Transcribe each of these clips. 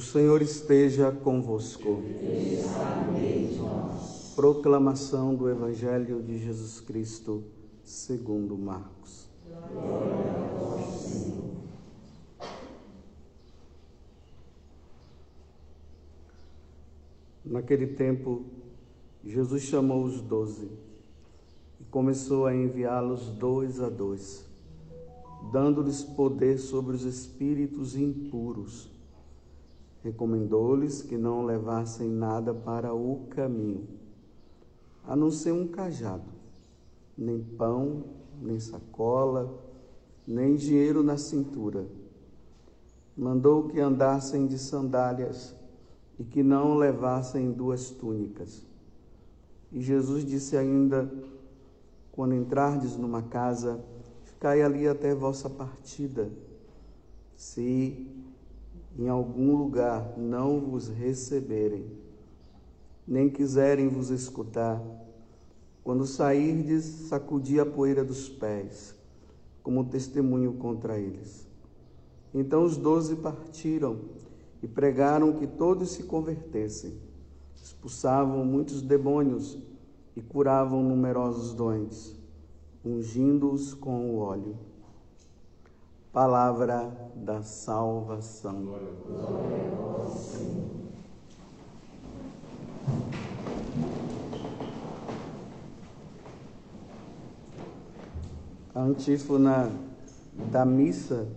Senhor esteja convosco. Proclamação do Evangelho de Jesus Cristo, segundo Marcos. Naquele tempo, Jesus chamou os doze e começou a enviá-los dois a dois, dando-lhes poder sobre os espíritos impuros. Recomendou-lhes que não levassem nada para o caminho, a não ser um cajado, nem pão, nem sacola, nem dinheiro na cintura. Mandou que andassem de sandálias e que não levassem duas túnicas. E Jesus disse ainda: Quando entrardes numa casa, ficai ali até vossa partida. Se em algum lugar não vos receberem, nem quiserem vos escutar, quando sairdes, sacudi a poeira dos pés, como testemunho contra eles. Então os doze partiram e pregaram que todos se convertessem. Expulsavam muitos demônios e curavam numerosos doentes, ungindo-os com o óleo. Palavra da salvação. Glória a Senhor. A antífona da missa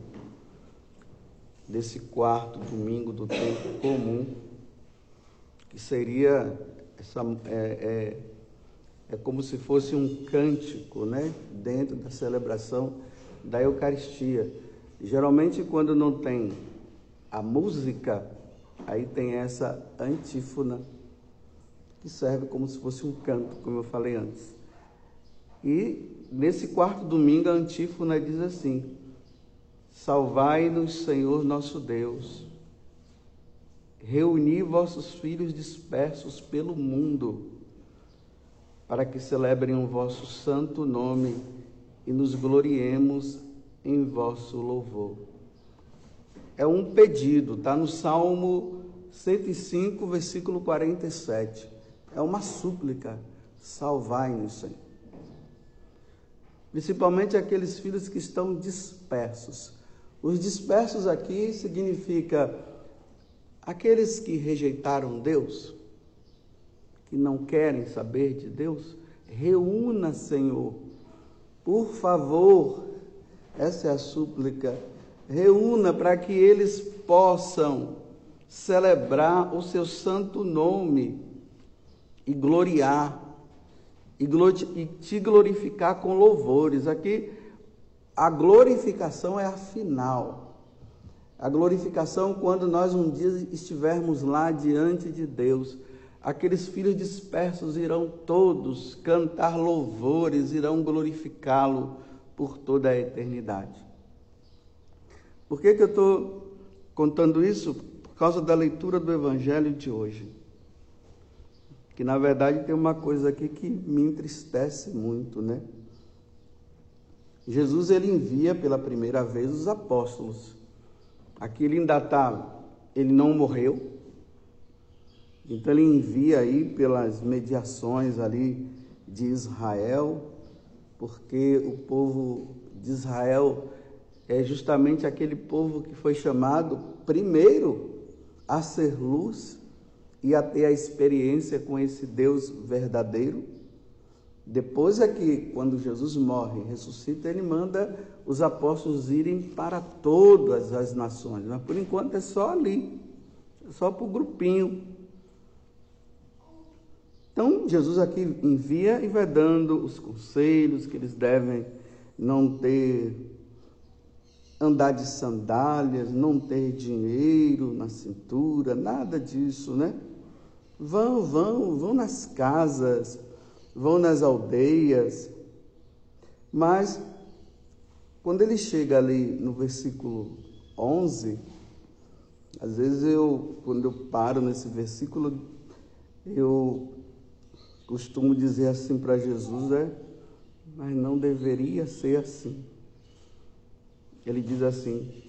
desse quarto domingo do tempo comum, que seria essa, é, é, é como se fosse um cântico, né, dentro da celebração da Eucaristia. Geralmente, quando não tem a música, aí tem essa antífona, que serve como se fosse um canto, como eu falei antes. E nesse quarto domingo, a antífona diz assim: Salvai-nos, Senhor nosso Deus. Reuni vossos filhos dispersos pelo mundo, para que celebrem o vosso santo nome e nos gloriemos em vosso louvor. É um pedido, está no Salmo 105, versículo 47. É uma súplica. Salvai-nos, Senhor. Principalmente aqueles filhos que estão dispersos os dispersos aqui significa aqueles que rejeitaram Deus, que não querem saber de Deus, reúna, Senhor, por favor, essa é a súplica, reúna para que eles possam celebrar o seu santo nome e gloriar, e, te glorificar com louvores. Aqui a glorificação é a final. A glorificação, quando nós um dia estivermos lá diante de Deus, aqueles filhos dispersos irão todos cantar louvores, irão glorificá-lo por toda a eternidade. Por que, que eu estou contando isso? Por causa da leitura do Evangelho de hoje. Que na verdade tem uma coisa aqui que me entristece muito, né? Jesus ele envia pela primeira vez os apóstolos. Aqui ele ainda está, ele não morreu. Então ele envia aí pelas mediações ali de Israel, porque o povo de Israel é justamente aquele povo que foi chamado primeiro a ser luz e a ter a experiência com esse Deus verdadeiro. Depois é que, quando Jesus morre e ressuscita, ele manda os apóstolos irem para todas as nações. Mas por enquanto é só ali, é só para o grupinho. Então, Jesus aqui envia e vai dando os conselhos que eles devem não ter, andar de sandálias, não ter dinheiro na cintura, nada disso, né? Vão, vão, vão nas casas vão nas aldeias, mas quando ele chega ali no versículo 11, às vezes eu, quando eu paro nesse versículo, eu costumo dizer assim para Jesus, é, mas não deveria ser assim. Ele diz assim: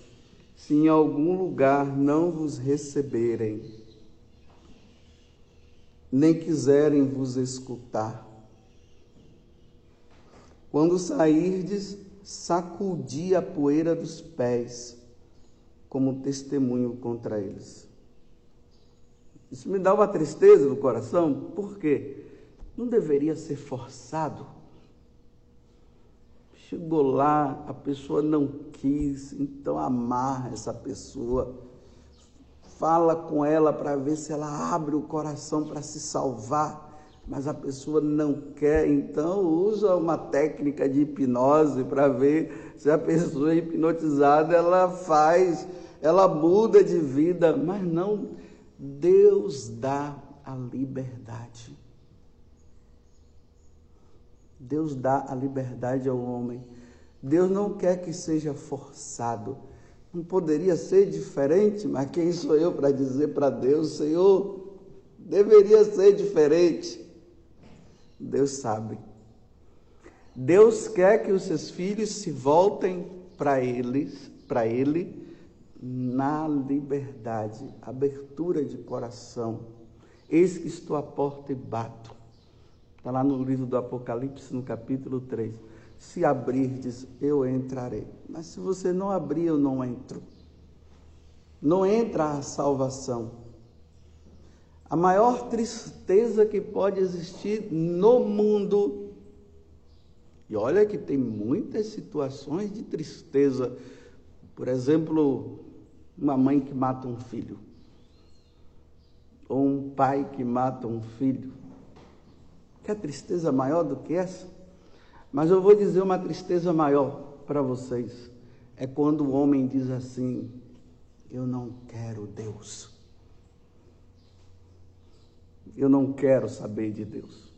se em algum lugar não vos receberem, nem quiserem vos escutar. Quando sairdes, sacudi a poeira dos pés, como testemunho contra eles. Isso me dá uma tristeza no coração, porque não deveria ser forçado. Chegou lá, a pessoa não quis, então amarra essa pessoa. Fala com ela para ver se ela abre o coração para se salvar, mas a pessoa não quer, então usa uma técnica de hipnose para ver se a pessoa hipnotizada ela faz, ela muda de vida, mas não Deus dá a liberdade. Deus dá a liberdade ao homem. Deus não quer que seja forçado. Não poderia ser diferente, mas quem sou eu para dizer para Deus, Senhor, deveria ser diferente. Deus sabe. Deus quer que os seus filhos se voltem para eles, para ele, na liberdade, abertura de coração. Eis que estou à porta e bato. Está lá no livro do Apocalipse, no capítulo 3. Se abrirdes, eu entrarei. Mas se você não abrir, eu não entro. Não entra a salvação. A maior tristeza que pode existir no mundo. E olha que tem muitas situações de tristeza. Por exemplo, uma mãe que mata um filho. Ou um pai que mata um filho Quer tristeza maior do que essa? Mas eu vou dizer uma tristeza maior para vocês. É quando o homem diz assim: Eu não quero Deus. Eu não quero saber de Deus.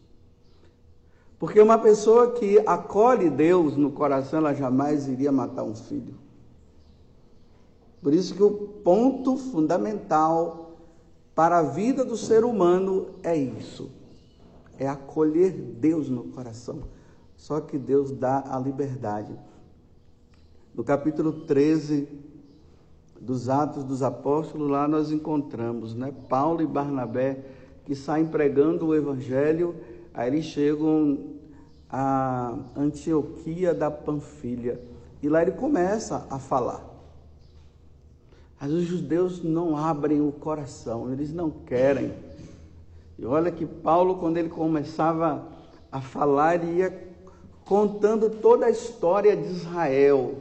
Porque uma pessoa que acolhe Deus no coração, ela jamais iria matar um filho. Por isso que o ponto fundamental para a vida do ser humano é isso é acolher Deus no coração. Só que Deus dá a liberdade. No capítulo 13 dos Atos dos Apóstolos, lá nós encontramos né, Paulo e Barnabé que saem pregando o Evangelho, aí eles chegam a Antioquia da Panfilha e lá ele começa a falar. Mas os judeus não abrem o coração, eles não querem e olha que Paulo, quando ele começava a falar, ia contando toda a história de Israel,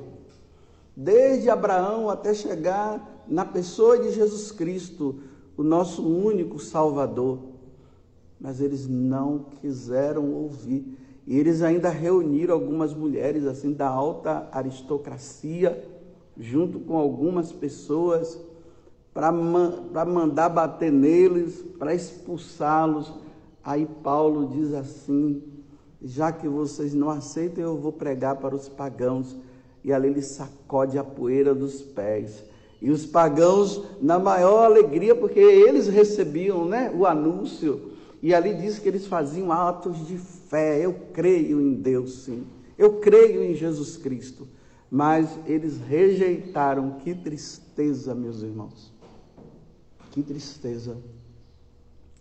desde Abraão até chegar na pessoa de Jesus Cristo, o nosso único Salvador. Mas eles não quiseram ouvir. E eles ainda reuniram algumas mulheres assim da alta aristocracia, junto com algumas pessoas para mandar bater neles, para expulsá-los. Aí Paulo diz assim: já que vocês não aceitam, eu vou pregar para os pagãos. E ali ele sacode a poeira dos pés. E os pagãos, na maior alegria, porque eles recebiam né, o anúncio, e ali diz que eles faziam atos de fé. Eu creio em Deus, sim. Eu creio em Jesus Cristo. Mas eles rejeitaram. Que tristeza, meus irmãos. Que tristeza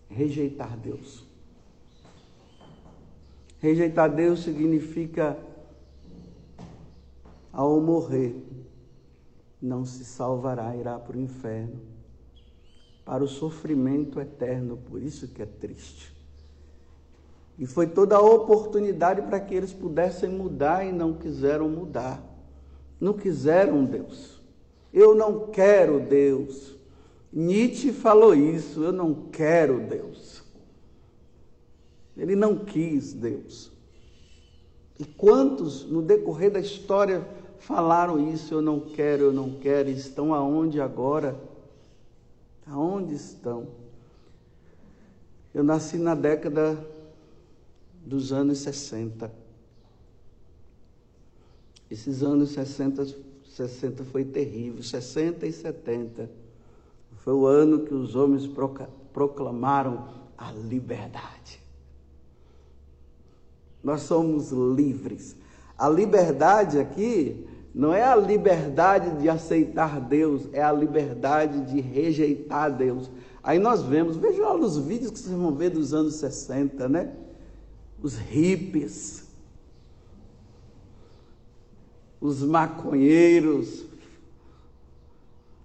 rejeitar Deus. Rejeitar Deus significa, ao morrer, não se salvará, irá para o inferno, para o sofrimento eterno, por isso que é triste. E foi toda a oportunidade para que eles pudessem mudar e não quiseram mudar. Não quiseram Deus. Eu não quero Deus. Nietzsche falou isso: eu não quero Deus. Ele não quis Deus. E quantos no decorrer da história falaram isso? Eu não quero, eu não quero. Estão aonde agora? Aonde estão? Eu nasci na década dos anos 60. Esses anos 60, 60 foi terrível, 60 e 70 foi o ano que os homens proclamaram a liberdade. Nós somos livres. A liberdade aqui Não é a liberdade de aceitar Deus, é a liberdade de rejeitar Deus. Aí nós vemos, veja lá nos vídeos que vocês vão ver dos anos 60, né? Os hippies, os maconheiros,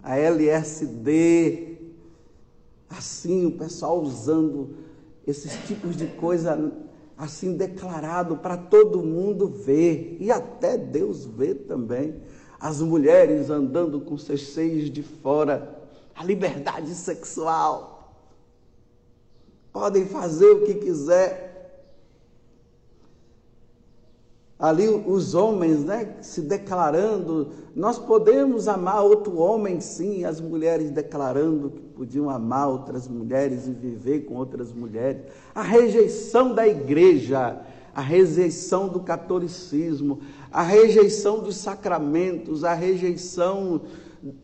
a LSD, assim, o pessoal usando esses tipos de coisa assim declarado para todo mundo ver e até Deus ver também. As mulheres andando com seus seios de fora, a liberdade sexual. Podem fazer o que quiser, ali os homens, né, se declarando, nós podemos amar outro homem, sim, as mulheres declarando que podiam amar outras mulheres e viver com outras mulheres. A rejeição da igreja, a rejeição do catolicismo, a rejeição dos sacramentos, a rejeição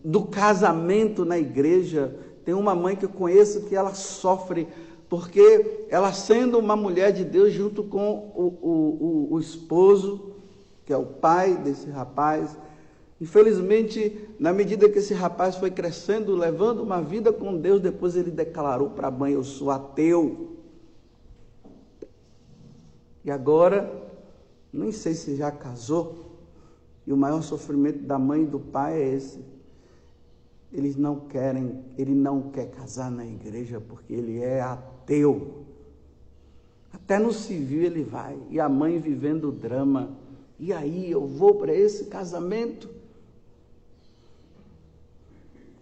do casamento na igreja. Tem uma mãe que eu conheço que ela sofre porque ela sendo uma mulher de Deus junto com o, o, o, o esposo, que é o pai desse rapaz, Infelizmente, na medida que esse rapaz foi crescendo, levando uma vida com Deus, depois ele declarou para a mãe: Eu sou ateu. E agora, nem sei se já casou, e o maior sofrimento da mãe e do pai é esse. Eles não querem, ele não quer casar na igreja porque ele é ateu ateu. Até no civil ele vai. E a mãe vivendo o drama. E aí eu vou para esse casamento?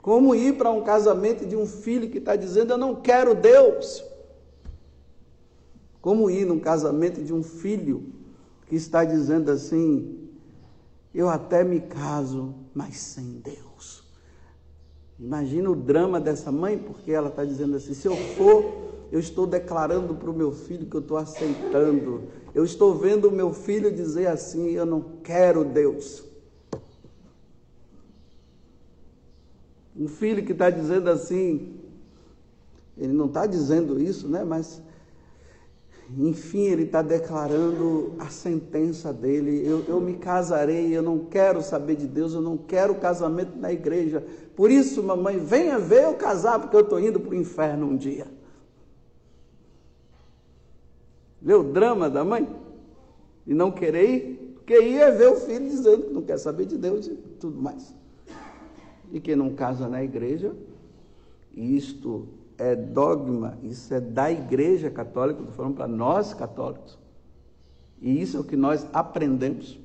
Como ir para um casamento de um filho que está dizendo eu não quero Deus? Como ir num casamento de um filho que está dizendo assim, eu até me caso, mas sem Deus. Imagina o drama dessa mãe, porque ela está dizendo assim: se eu for eu estou declarando para o meu filho que eu estou aceitando. Eu estou vendo o meu filho dizer assim: Eu não quero Deus. Um filho que está dizendo assim, ele não está dizendo isso, né? Mas, enfim, ele está declarando a sentença dele: eu, eu me casarei, eu não quero saber de Deus, eu não quero casamento na igreja. Por isso, mamãe, venha ver eu casar, porque eu estou indo para o inferno um dia. Ver o drama da mãe e não querer ir, porque ia ver o filho dizendo que não quer saber de Deus e tudo mais. E que não casa na igreja, isto é dogma, isso é da igreja católica, estou falando para nós católicos. E isso é o que nós aprendemos.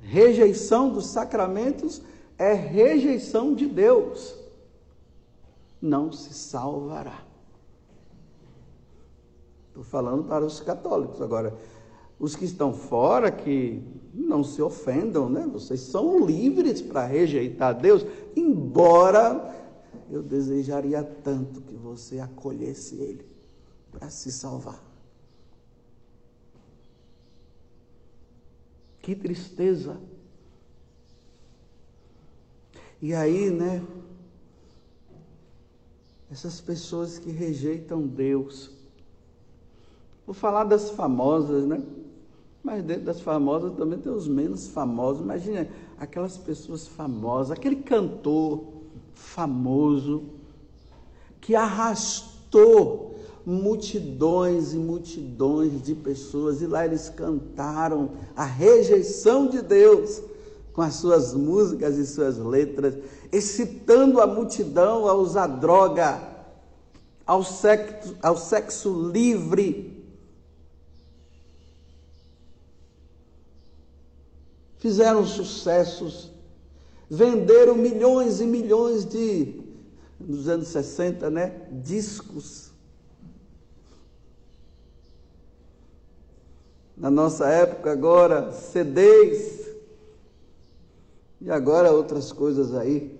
Rejeição dos sacramentos é rejeição de Deus. Não se salvará. Estou falando para os católicos. Agora, os que estão fora, que não se ofendam, né? Vocês são livres para rejeitar Deus, embora eu desejaria tanto que você acolhesse Ele para se salvar. Que tristeza. E aí, né? Essas pessoas que rejeitam Deus, Vou falar das famosas, né? Mas dentro das famosas também tem os menos famosos. Imagina aquelas pessoas famosas, aquele cantor famoso que arrastou multidões e multidões de pessoas e lá eles cantaram a rejeição de Deus com as suas músicas e suas letras, excitando a multidão a usar droga, ao sexo, ao sexo livre fizeram sucessos, venderam milhões e milhões de, nos anos 60, né, discos. Na nossa época agora, CDs, e agora outras coisas aí.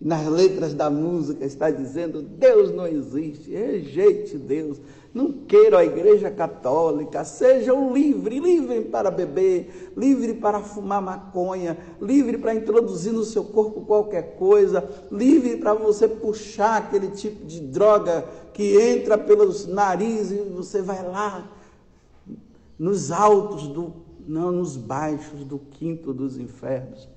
Nas letras da música está dizendo: Deus não existe, rejeite Deus. Não queiram a igreja católica, sejam livres, livre para beber, livre para fumar maconha, livre para introduzir no seu corpo qualquer coisa, livre para você puxar aquele tipo de droga que entra pelos narizes e você vai lá nos altos do, não nos baixos do quinto dos infernos.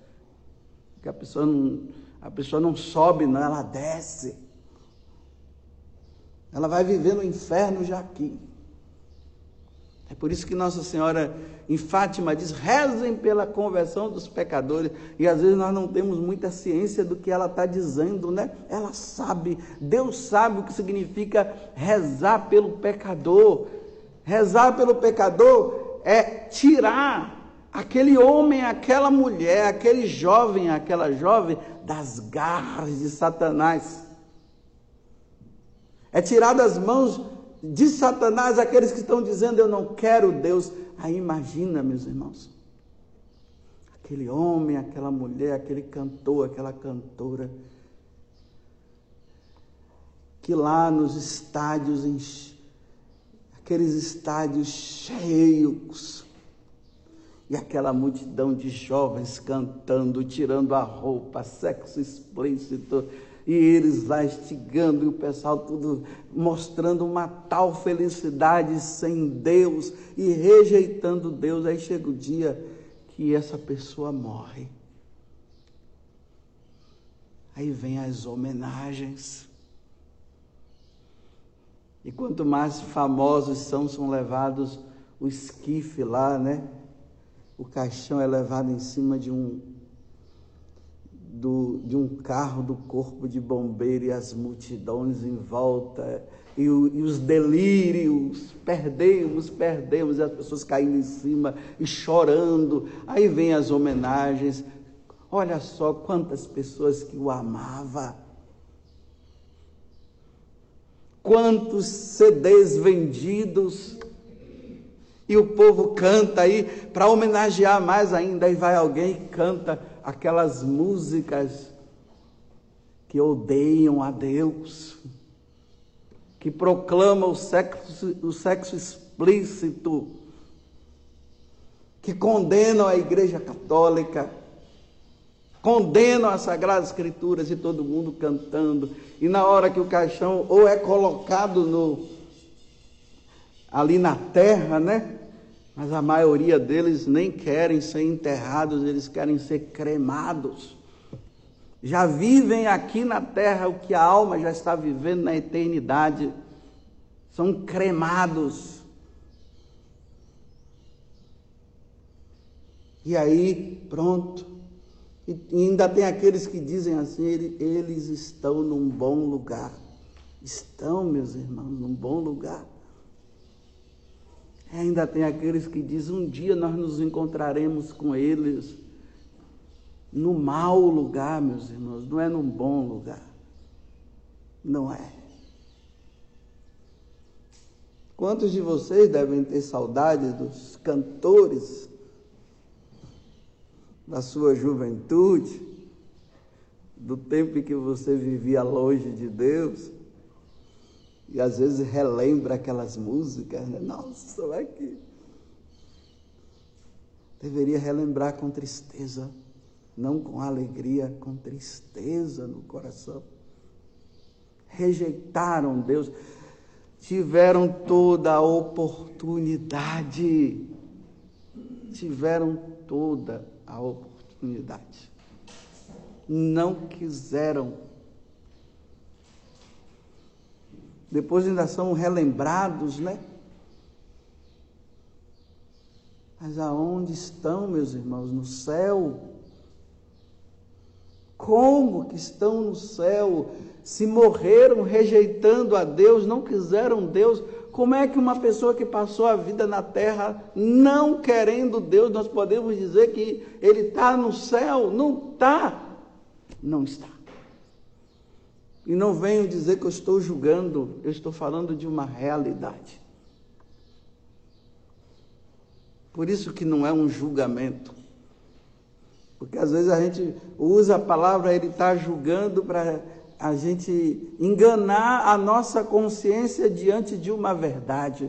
Que a pessoa não, a pessoa não sobe, não, ela desce. Ela vai viver no inferno já aqui. É por isso que Nossa Senhora em Fátima diz: rezem pela conversão dos pecadores. E às vezes nós não temos muita ciência do que ela está dizendo, né? Ela sabe, Deus sabe o que significa rezar pelo pecador. Rezar pelo pecador é tirar aquele homem, aquela mulher, aquele jovem, aquela jovem das garras de Satanás. É tirar das mãos de Satanás aqueles que estão dizendo eu não quero Deus. Aí imagina, meus irmãos, aquele homem, aquela mulher, aquele cantor, aquela cantora, que lá nos estádios, aqueles estádios cheios, e aquela multidão de jovens cantando, tirando a roupa, sexo explícito, e eles lá estigando, e o pessoal tudo mostrando uma tal felicidade sem Deus e rejeitando Deus. Aí chega o dia que essa pessoa morre. Aí vem as homenagens. E quanto mais famosos são, são levados o esquife lá, né? O caixão é levado em cima de um do, de um carro do corpo de bombeiro e as multidões em volta, e, o, e os delírios, perdemos, perdemos, e as pessoas caindo em cima e chorando. Aí vem as homenagens. Olha só quantas pessoas que o amavam. Quantos CDs vendidos. E o povo canta aí para homenagear mais ainda. Aí vai alguém e canta aquelas músicas que odeiam a Deus, que proclamam o sexo, o sexo explícito, que condenam a Igreja Católica, condenam as Sagradas Escrituras e todo mundo cantando. E na hora que o caixão ou é colocado no ali na terra, né? Mas a maioria deles nem querem ser enterrados, eles querem ser cremados. Já vivem aqui na terra o que a alma já está vivendo na eternidade. São cremados. E aí, pronto. E ainda tem aqueles que dizem assim: eles estão num bom lugar. Estão, meus irmãos, num bom lugar. Ainda tem aqueles que dizem: um dia nós nos encontraremos com eles no mau lugar, meus irmãos, não é num bom lugar. Não é. Quantos de vocês devem ter saudade dos cantores da sua juventude, do tempo em que você vivia longe de Deus? E às vezes relembra aquelas músicas, né? Nossa, vai que. Deveria relembrar com tristeza, não com alegria, com tristeza no coração. Rejeitaram Deus, tiveram toda a oportunidade, tiveram toda a oportunidade. Não quiseram depois ainda são relembrados, né? Mas aonde estão, meus irmãos? No céu. Como que estão no céu? Se morreram rejeitando a Deus, não quiseram Deus, como é que uma pessoa que passou a vida na terra não querendo Deus, nós podemos dizer que ele está no céu? Não está. Não está. E não venho dizer que eu estou julgando, eu estou falando de uma realidade. Por isso que não é um julgamento. Porque às vezes a gente usa a palavra ele está julgando para a gente enganar a nossa consciência diante de uma verdade.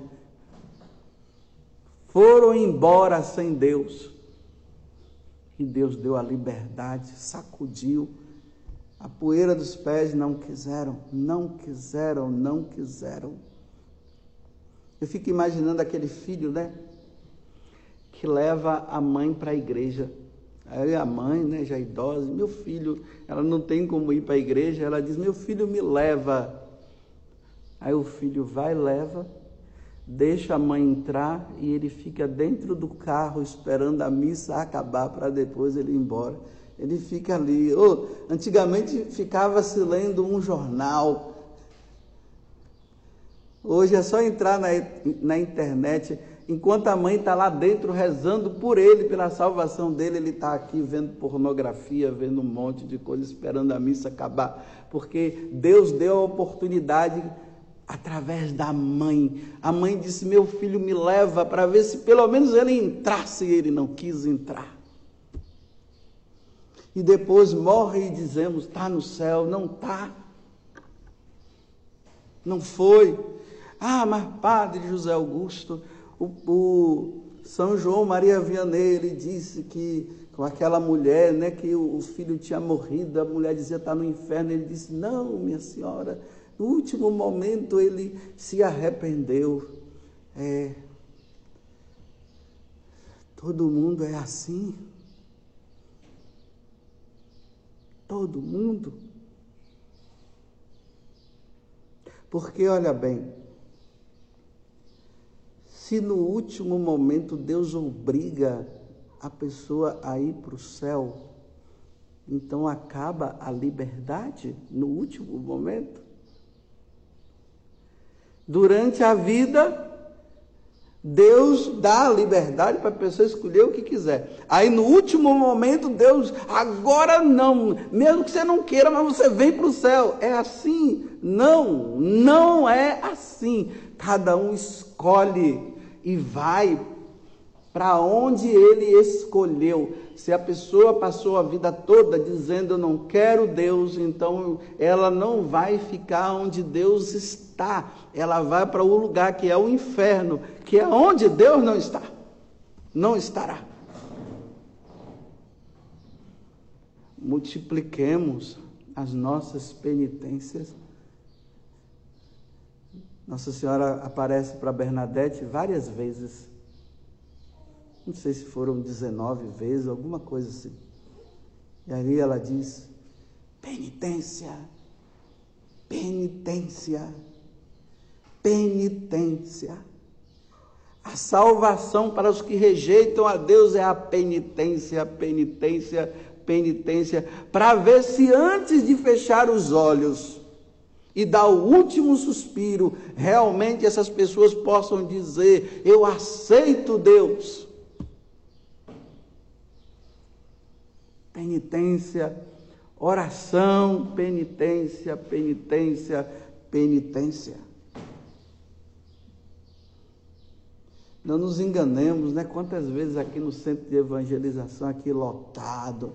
Foram embora sem Deus. E Deus deu a liberdade, sacudiu a poeira dos pés não quiseram, não quiseram, não quiseram. Eu fico imaginando aquele filho, né? que leva a mãe para a igreja. Aí a mãe, né, já idosa, meu filho, ela não tem como ir para a igreja, ela diz: Meu filho me leva. Aí o filho vai, leva, deixa a mãe entrar e ele fica dentro do carro esperando a missa acabar para depois ele ir embora. Ele fica ali. Oh, antigamente ficava se lendo um jornal. Hoje é só entrar na, na internet. Enquanto a mãe está lá dentro rezando por ele, pela salvação dele, ele está aqui vendo pornografia, vendo um monte de coisa, esperando a missa acabar. Porque Deus deu a oportunidade através da mãe. A mãe disse: Meu filho me leva para ver se pelo menos ele entrasse. E ele não quis entrar. E depois morre e dizemos: Está no céu. Não está. Não foi. Ah, mas Padre José Augusto, o, o São João Maria Vianney, ele disse que com aquela mulher, né, que o, o filho tinha morrido, a mulher dizia está no inferno, ele disse: Não, minha senhora, no último momento ele se arrependeu. É, todo mundo é assim. Todo mundo. Porque, olha bem, se no último momento Deus obriga a pessoa a ir para o céu, então acaba a liberdade no último momento? Durante a vida, Deus dá liberdade para a pessoa escolher o que quiser. Aí no último momento, Deus, agora não, mesmo que você não queira, mas você vem para o céu. É assim? Não, não é assim. Cada um escolhe e vai para onde ele escolheu. Se a pessoa passou a vida toda dizendo eu não quero Deus, então ela não vai ficar onde Deus está. Ela vai para o lugar que é o inferno, que é onde Deus não está. Não estará. Multipliquemos as nossas penitências. Nossa Senhora aparece para Bernadette várias vezes não sei se foram 19 vezes, alguma coisa assim. E ali ela diz: penitência, penitência, penitência. A salvação para os que rejeitam a Deus é a penitência, penitência, penitência, para ver se antes de fechar os olhos e dar o último suspiro, realmente essas pessoas possam dizer: Eu aceito Deus. Penitência, oração, penitência, penitência, penitência. Não nos enganemos, né? Quantas vezes aqui no centro de evangelização, aqui lotado,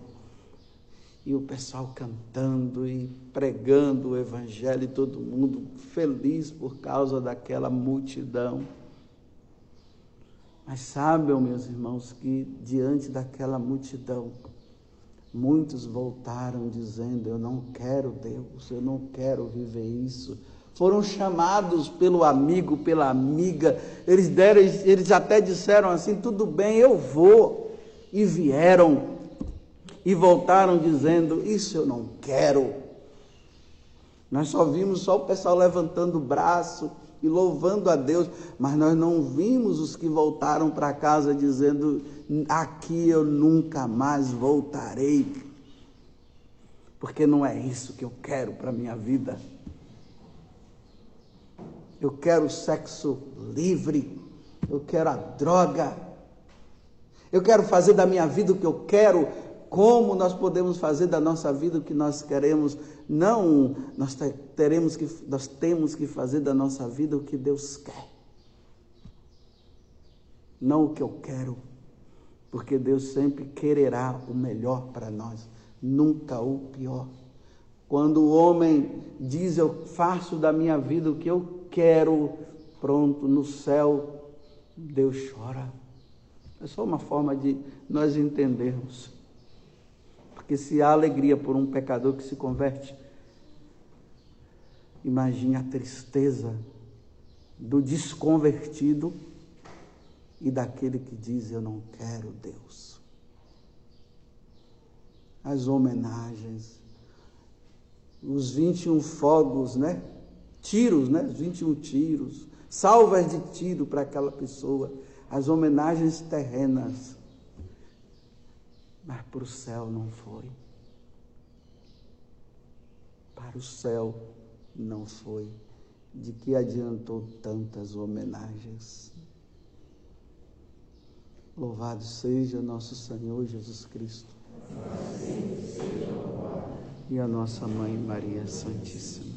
e o pessoal cantando e pregando o evangelho, e todo mundo feliz por causa daquela multidão. Mas sabem, meus irmãos, que diante daquela multidão, Muitos voltaram dizendo: Eu não quero Deus, eu não quero viver isso. Foram chamados pelo amigo, pela amiga, eles, deram, eles até disseram assim: Tudo bem, eu vou. E vieram e voltaram dizendo: Isso eu não quero. Nós só vimos só o pessoal levantando o braço e louvando a Deus, mas nós não vimos os que voltaram para casa dizendo: aqui eu nunca mais voltarei, porque não é isso que eu quero para a minha vida. Eu quero sexo livre, eu quero a droga, eu quero fazer da minha vida o que eu quero, como nós podemos fazer da nossa vida o que nós queremos? Não, nós teremos que nós temos que fazer da nossa vida o que Deus quer. Não o que eu quero, porque Deus sempre quererá o melhor para nós, nunca o pior. Quando o homem diz eu faço da minha vida o que eu quero, pronto, no céu, Deus chora. É só uma forma de nós entendermos. Porque se há alegria por um pecador que se converte, imagine a tristeza do desconvertido e daquele que diz eu não quero Deus. As homenagens, os 21 fogos, né? Tiros, né? Os 21 tiros, salvas de tiro para aquela pessoa, as homenagens terrenas. Mas para o céu não foi. Para o céu não foi. De que adiantou tantas homenagens? Louvado seja nosso Senhor Jesus Cristo. E a nossa mãe Maria Santíssima.